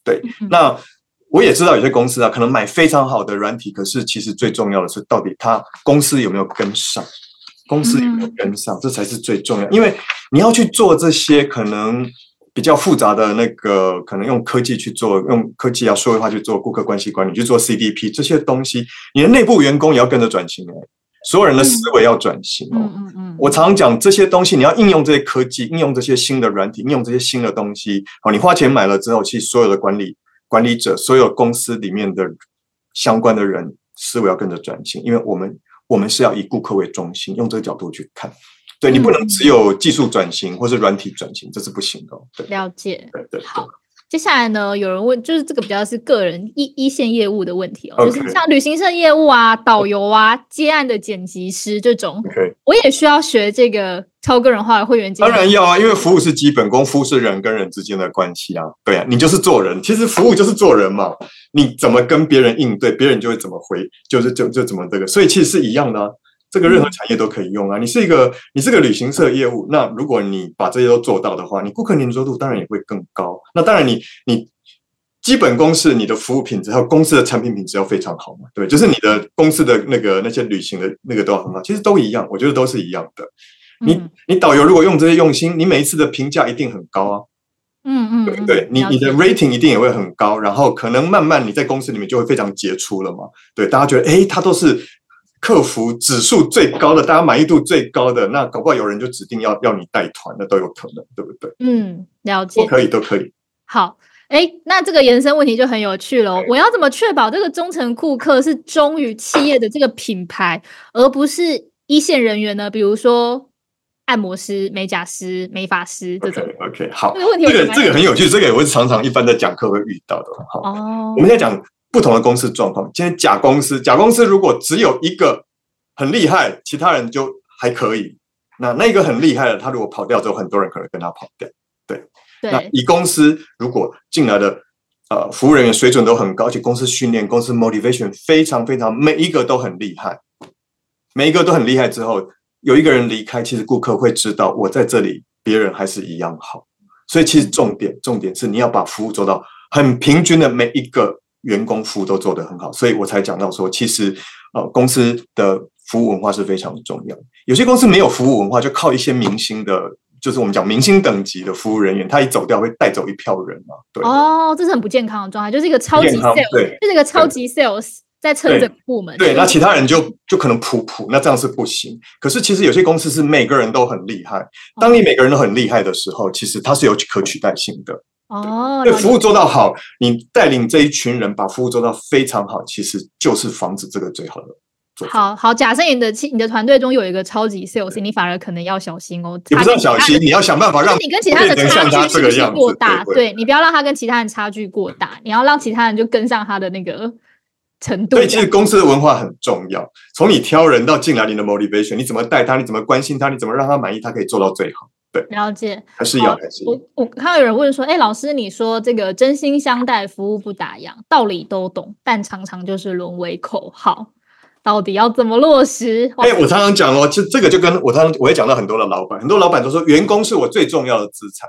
对，那。我也知道有些公司啊，可能买非常好的软体，可是其实最重要的是，到底它公司有没有跟上？公司有没有跟上，这才是最重要。因为你要去做这些可能比较复杂的那个，可能用科技去做，用科技啊，数位化去做顾客关系管理，去做 CDP 这些东西，你的内部员工也要跟着转型哎，所有人的思维要转型哦。嗯嗯嗯，我常常讲这些东西，你要应用这些科技，应用这些新的软体，应用这些新的东西。好，你花钱买了之后，其实所有的管理管理者，所有公司里面的相关的人，思维要跟着转型，因为我们我们是要以顾客为中心，用这个角度去看。对你不能只有技术转型或是软体转型，这是不行的。对，了解。对对。好，接下来呢，有人问，就是这个比较是个人一一线业务的问题哦就是像旅行社业务啊、导游啊、接案的剪辑师这种我也需要学这个超个人化的会员经。当然要啊，因为服务是基本功，服务是人跟人之间的关系啊。对啊，你就是做人，其实服务就是做人嘛。你怎么跟别人应对，别人就会怎么回，就是就就怎么这个，所以其实是一样的啊。这个任何产业都可以用啊。你是一个你是个旅行社业务，那如果你把这些都做到的话，你顾客粘着度当然也会更高。那当然你你基本功是你的服务品质，还有公司的产品品质要非常好嘛。对，就是你的公司的那个那些旅行的那个都要很好，其实都一样，我觉得都是一样的。你嗯你导游如果用这些用心，你每一次的评价一定很高啊，嗯嗯，对对？你你的 rating 一定也会很高，然后可能慢慢你在公司里面就会非常杰出了嘛。对，大家觉得诶，他都是客服指数最高的，大家满意度最高的，那搞不好有人就指定要要你带团那都有可能，对不对？嗯，了解都。可以，都可以。好，哎，那这个延伸问题就很有趣了哦。我要怎么确保这个忠诚顾客是忠于企业的这个品牌，而不是一线人员呢？比如说按摩师、美甲师、美发师这种。OK 好，这个问题这个很有趣，这个也会常常一般在讲课会遇到的。好，哦我，们现在讲不同的公司状况。今天甲公司，甲公司如果只有一个很厉害，其他人就还可以。那那个很厉害的，他如果跑掉之后，很多人可能跟他跑掉。那对，乙公司如果进来的呃服务人员水准都很高，而且公司训练、公司 motivation 非常非常，每一个都很厉害，每一个都很厉害之后，有一个人离开，其实顾客会知道我在这里，别人还是一样好。所以其实重点重点是你要把服务做到很平均的，每一个员工服务都做得很好。所以我才讲到说，其实呃公司的服务文化是非常重要。有些公司没有服务文化，就靠一些明星的，就是我们讲明星等级的服务人员，他一走掉会带走一票人嘛。对，哦，这是很不健康的状态，就是一个超级 sales，对就是一个超级 sales 在撑整个部门。对，那其他人就就可能普普，那这样是不行。可是其实有些公司是每个人都很厉害，当你每个人都很厉害的时候，其实它是有可取代性的。哦，对，服务做到好，你带领这一群人把服务做到非常好，其实就是防止这个最好的做。好好，假设你的企你的团队中有一个超级 sales，你反而可能要小心哦。也不是要小心，你要想办法让你跟其他人的差距是不是过大？对对你不要让他跟其他人差距过大，你要让其他人就跟上他的那个程度所以。其实公司的文化很重要，从你挑人到进来，你的 motivation，你怎么带他，你怎么关心他，你怎么让他满意，他可以做到最好，对了解。还是要还是我我看到有人问说，哎，老师，你说这个真心相待，服务不打烊，道理都懂，但常常就是沦为口号，到底要怎么落实？哎、我常常讲哦，这这个就跟我常常我也讲到很多的老板，很多老板都说员工是我最重要的资产。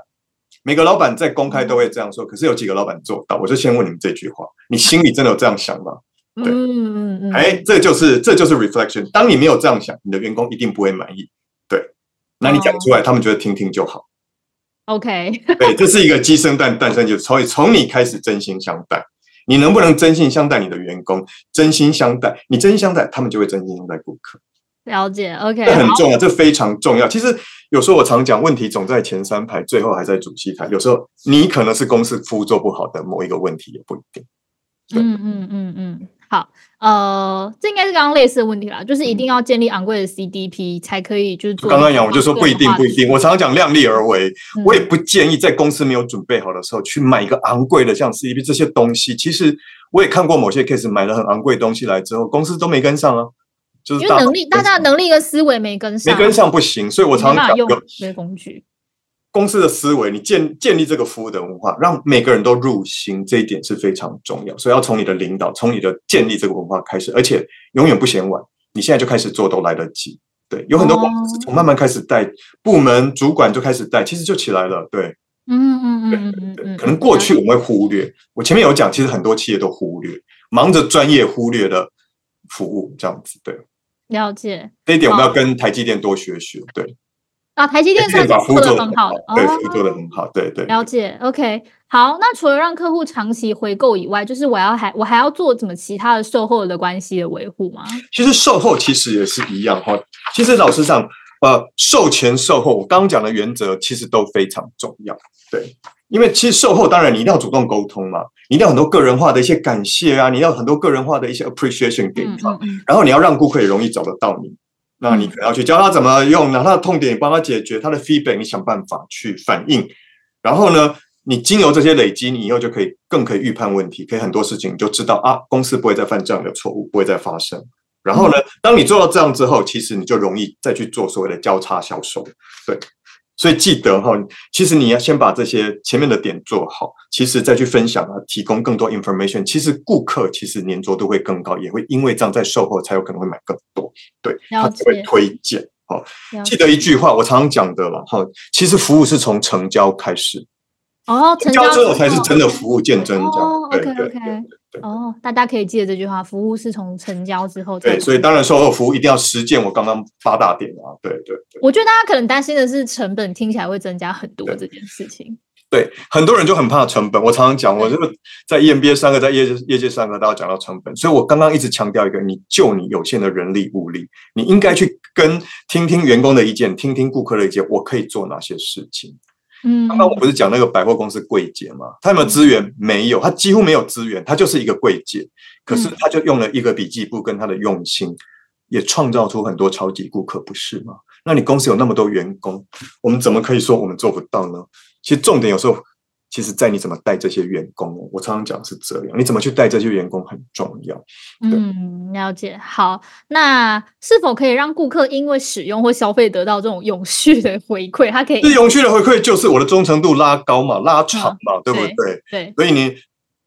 每个老板在公开都会这样说，可是有几个老板做到？我就先问你们这句话：你心里真的有这样想吗？嗯嗯嗯，哎，这就是这就是 reflection。当你没有这样想，你的员工一定不会满意。对，那你讲出来，他们觉得听听就好。，OK，对，这是一个鸡生蛋，蛋生就所以从你开始真心相待。你能不能真心相待你的员工？真心相待，你真心相待，他们就会真心相待顾客。了解，OK，这很重要，这非常重要。其实有时候我常讲，问题总在前三排，最后还在主席台。有时候你可能是公司服务做不好的某一个问题，也不一定。嗯嗯嗯嗯，好，呃，这应该是刚刚类似的问题啦，就是一定要建立昂贵的 CDP 才可以，就是做刚刚讲，我就说不一定，不一定。我常常讲量力而为，嗯我也不建议在公司没有准备好的时候去买一个昂贵的像 CDP 这些东西。其实我也看过某些 case 买了很昂贵的东西来之后，公司都没跟上啊，就是因为能力，大家的能力跟思维没跟上，没跟上不行。所以我常常讲，用有这些工具。公司的思维，你建建立这个服务的文化，让每个人都入心，这一点是非常重要。所以要从你的领导，从你的建立这个文化开始，而且永远不嫌晚，你现在就开始做都来得及。对，有很多公司哦从慢慢开始带，部门主管就开始带，其实就起来了。对，嗯嗯嗯嗯嗯嗯，可能过去我们会忽略，我前面有讲，其实很多企业都忽略，忙着专业忽略了服务，这样子。对，了解。这一点我们要跟台积电多学学。对。啊，台积电算是做的很好的，对，服务做的很好，对对。了解，OK，好。那除了让客户长期回购以外，就是我要还我还要做怎么其他的售后的关系的维护吗？其实售后其实也是一样哈。其实老实讲，呃，售前售后我刚刚讲的原则其实都非常重要，对。因为其实售后当然你一定要主动沟通嘛，你一定要很多个人化的一些感谢啊，你要很多个人化的一些 appreciation 给他，然后你要让顾客也容易找得到你。那你可能要去教他怎么用，拿他的痛点帮他解决，他的 feedback 你想办法去反应，然后呢，你经由这些累积，你以后就可以更可以预判问题，可以很多事情你就知道啊，公司不会再犯这样的错误，不会再发生。然后呢，当你做到这样之后，其实你就容易再去做所谓的交叉销售，对。所以记得哈，其实你要先把这些前面的点做好，其实再去分享啊，提供更多 information。其实顾客其实粘着度会更高，也会因为这样在售后才有可能会买更多，对，他会推荐。好，记得一句话，我常常讲的了哈，其实服务是从成交开始，哦，成交之后才是真的服务见真章。哦 OK OK。哦，大家可以记得这句话：服务是从成交之后。对，所以当然售后服务一定要实践我刚刚八大点啊。对对对。我觉得大家可能担心的是成本听起来会增加很多这件事情。对，很多人就很怕成本。我常常讲，我这个在 EMBA 三个，在业界业界三个，大家讲到成本，所以我刚刚一直强调一个：你就你有限的人力物力，你应该去跟听听员工的意见，听听顾客的意见，我可以做哪些事情。嗯，刚刚我不是讲那个百货公司柜姐吗？他有没有资源？没有，他几乎没有资源，他就是一个柜姐。可是他就用了一个笔记簿跟他的用心，也创造出很多超级顾客，不是吗？那你公司有那么多员工，我们怎么可以说我们做不到呢？其实重点有时候。其实，在你怎么带这些员工，我常常讲是这样，你怎么去带这些员工很重要。嗯，了解。好，那是否可以让顾客因为使用或消费得到这种永续的回馈？他可以，这永续的回馈就是我的忠诚度拉高嘛，拉长嘛，对不对？对。所以你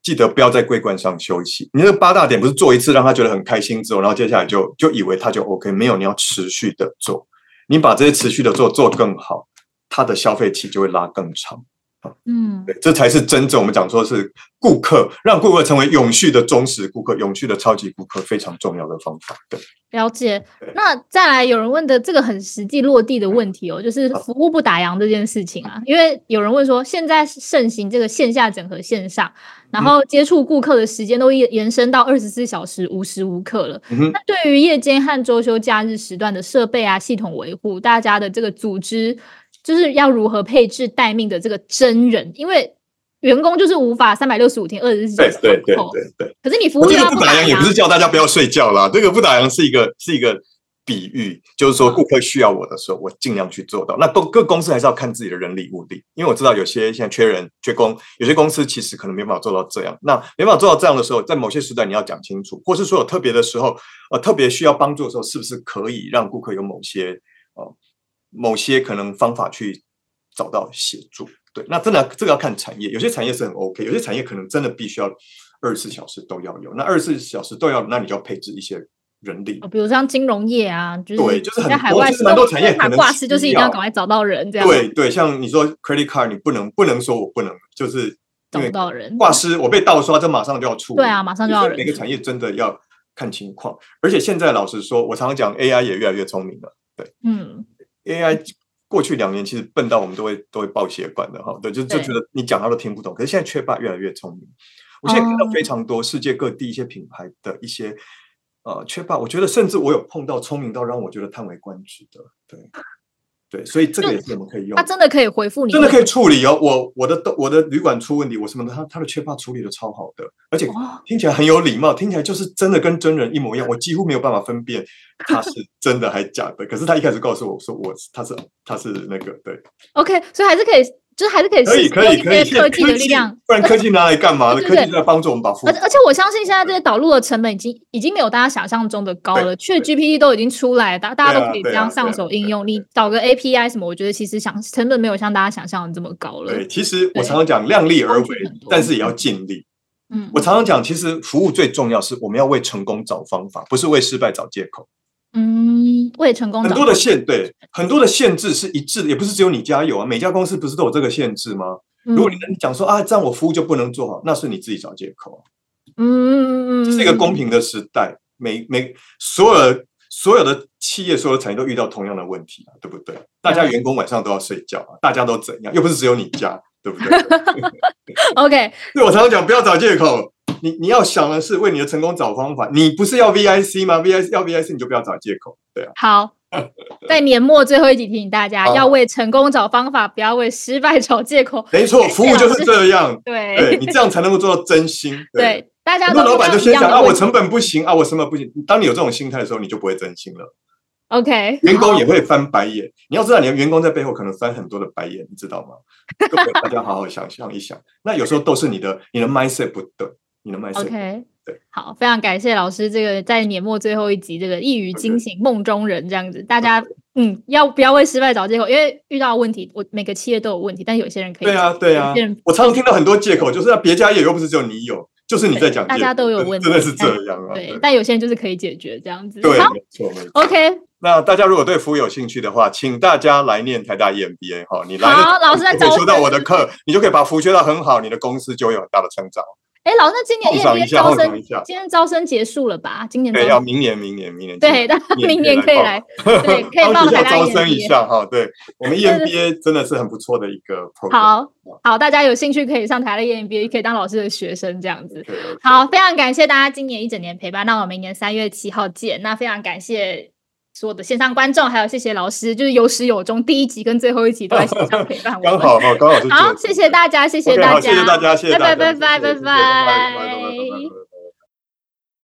记得不要在桂冠上休息。你那八大点不是做一次让他觉得很开心之后，然后接下来就就以为他就 OK？没有，你要持续的做，你把这些持续的做做更好，他的消费期就会拉更长。嗯，对，这才是真正我们讲说是顾客，让顾客成为永续的忠实顾客、永续的超级顾客，非常重要的方法。对，了解。那再来有人问的这个很实际落地的问题哦，就是服务不打烊这件事情啊，因为有人问说，现在盛行这个线下整合线上，然后接触顾客的时间都延延伸到二十四小时无时无刻了。那对于夜间和周休假日时段的设备啊、系统维护，大家的这个组织。就是要如何配置待命的这个真人，因为员工就是无法三百六十五天二十四小时对对对对对。可是你服务要不打烊，也不是叫大家不要睡觉啦。这个不打烊是一个是一个比喻，就是说顾客需要我的时候，我尽量去做到。那各各公司还是要看自己的人力物力，因为我知道有些现在缺人缺工，有些公司其实可能没办法做到这样。那没办法做到这样的时候，在某些时段你要讲清楚，或是说有特别的时候，呃，特别需要帮助的时候，是不是可以让顾客有某些呃某些可能方法去找到协助，对，那真的这个要看产业，有些产业是很 OK，有些产业可能真的必须要二十四小时都要有，那二十四小时都要，那你就要配置一些人力，比如像金融业啊，就是对，就是在海外蛮多产业可能挂失，就是一定要赶快找到人这样。对对，像你说 credit card，你不能不能说我不能，就是找不到人挂失，我被盗刷，这马上就要出。对啊，马上就要人。每个产业真的要看情况，而且现在老实说，我常常讲 AI 也越来越聪明了，对，嗯，AI。过去两年其实笨到我们都会都会爆血管的哈，对，就就觉得你讲他都听不懂。可是现在缺霸越来越聪明，我现在看到非常多世界各地一些品牌的一些呃缺霸，我觉得甚至我有碰到聪明到让我觉得叹为观止的，对。对，所以这个也是我们可以用。他真的可以回复你，真的可以处理哦。我我的我的旅馆出问题，我什么的，他他的缺乏处理的超好的，而且听起来很有礼貌，听起来就是真的跟真人一模一样。我几乎没有办法分辨他是 真的还是假的。可是他一开始告诉我说，我他是他是那个对。OK，所以还是可以。就是还是可以可以可以可以科技的力量，不然科技拿来干嘛的？科技在帮助我们把服务。而而且我相信现在这些导入的成本已经已经没有大家想象中的高了。去 GPT 都已经出来，大大家都可以这样上手应用。你导个 API 什么，我觉得其实想成本没有像大家想象的这么高了。对，其实我常常讲量力而为，但是也要尽力。嗯，我常常讲，其实服务最重要是我们要为成功找方法，不是为失败找借口。嗯，为成功很多的限对很多的限制是一致的，也不是只有你家有啊，每家公司不是都有这个限制吗？如果你能讲说啊，这样我服务就不能做好，那是你自己找借口。嗯，这是一个公平的时代，每每所有所有的企业、所有的产业都遇到同样的问题啊，对不对？大家员工晚上都要睡觉啊，大家都怎样？又不是只有你家，对不对？OK，对我常常讲，不要找借口。你你要想的是为你的成功找方法。你不是要 VIC 吗？VIC 要 VIC 你就不要找借口。对啊，好，在年末最后一集提醒大家，要为成功找方法，不要为失败找借口。没错，服务就是这样。对对你这样才能够做到真心。对，大家很都多老板就先想啊，我成本不行啊，我什么不行。当你有这种心态的时候，你就不会真心了。OK，员工也会翻白眼。你要知道，你的员工在背后可能翻很多的白眼，你知道吗？各位大家好好想象一想。那有时候都是你的你的 mindset 不对，你的对 OK，对好，非常感谢老师这个在年末最后一集这个一语惊醒梦中人这样子，大家嗯要不要为失败找借口？因为遇到问题，我每个企业都有问题，但有些人可以对啊，对啊我常常听到很多借口，就是啊别家也又不是只有你有，就是你在讲，大家都有问题真的是这样啊。对，但有些人就是可以解决这样子。对，好没错没错。，OK，那大家如果对服务有兴趣的话，请大家来念台大 EMBA 哈，你来好了老师在招就可以修到我的课，你就可以把服务学到很好，你的公司就会有很大的成长。哎，老师，那今年 EMBA 招生今天招生结束了吧？今年要明年，明年，明年对，明年可以来，对，可以 帮大招生一。下哈。对我们 EMBA 真的是很不错的一个。好好，大家有兴趣可以上台的 EMBA，可以当老师的学生这样子。好，非常感谢大家今年一整年陪伴，那我们明年三月七号见。那非常感谢所有的线上观众，还有谢谢老师，就是有始有终，第一集跟最后一集都在线上 陪伴我们。刚好哈，刚好是好，谢谢大家，谢谢大家，好谢谢大家，谢谢大家，拜拜拜拜拜拜。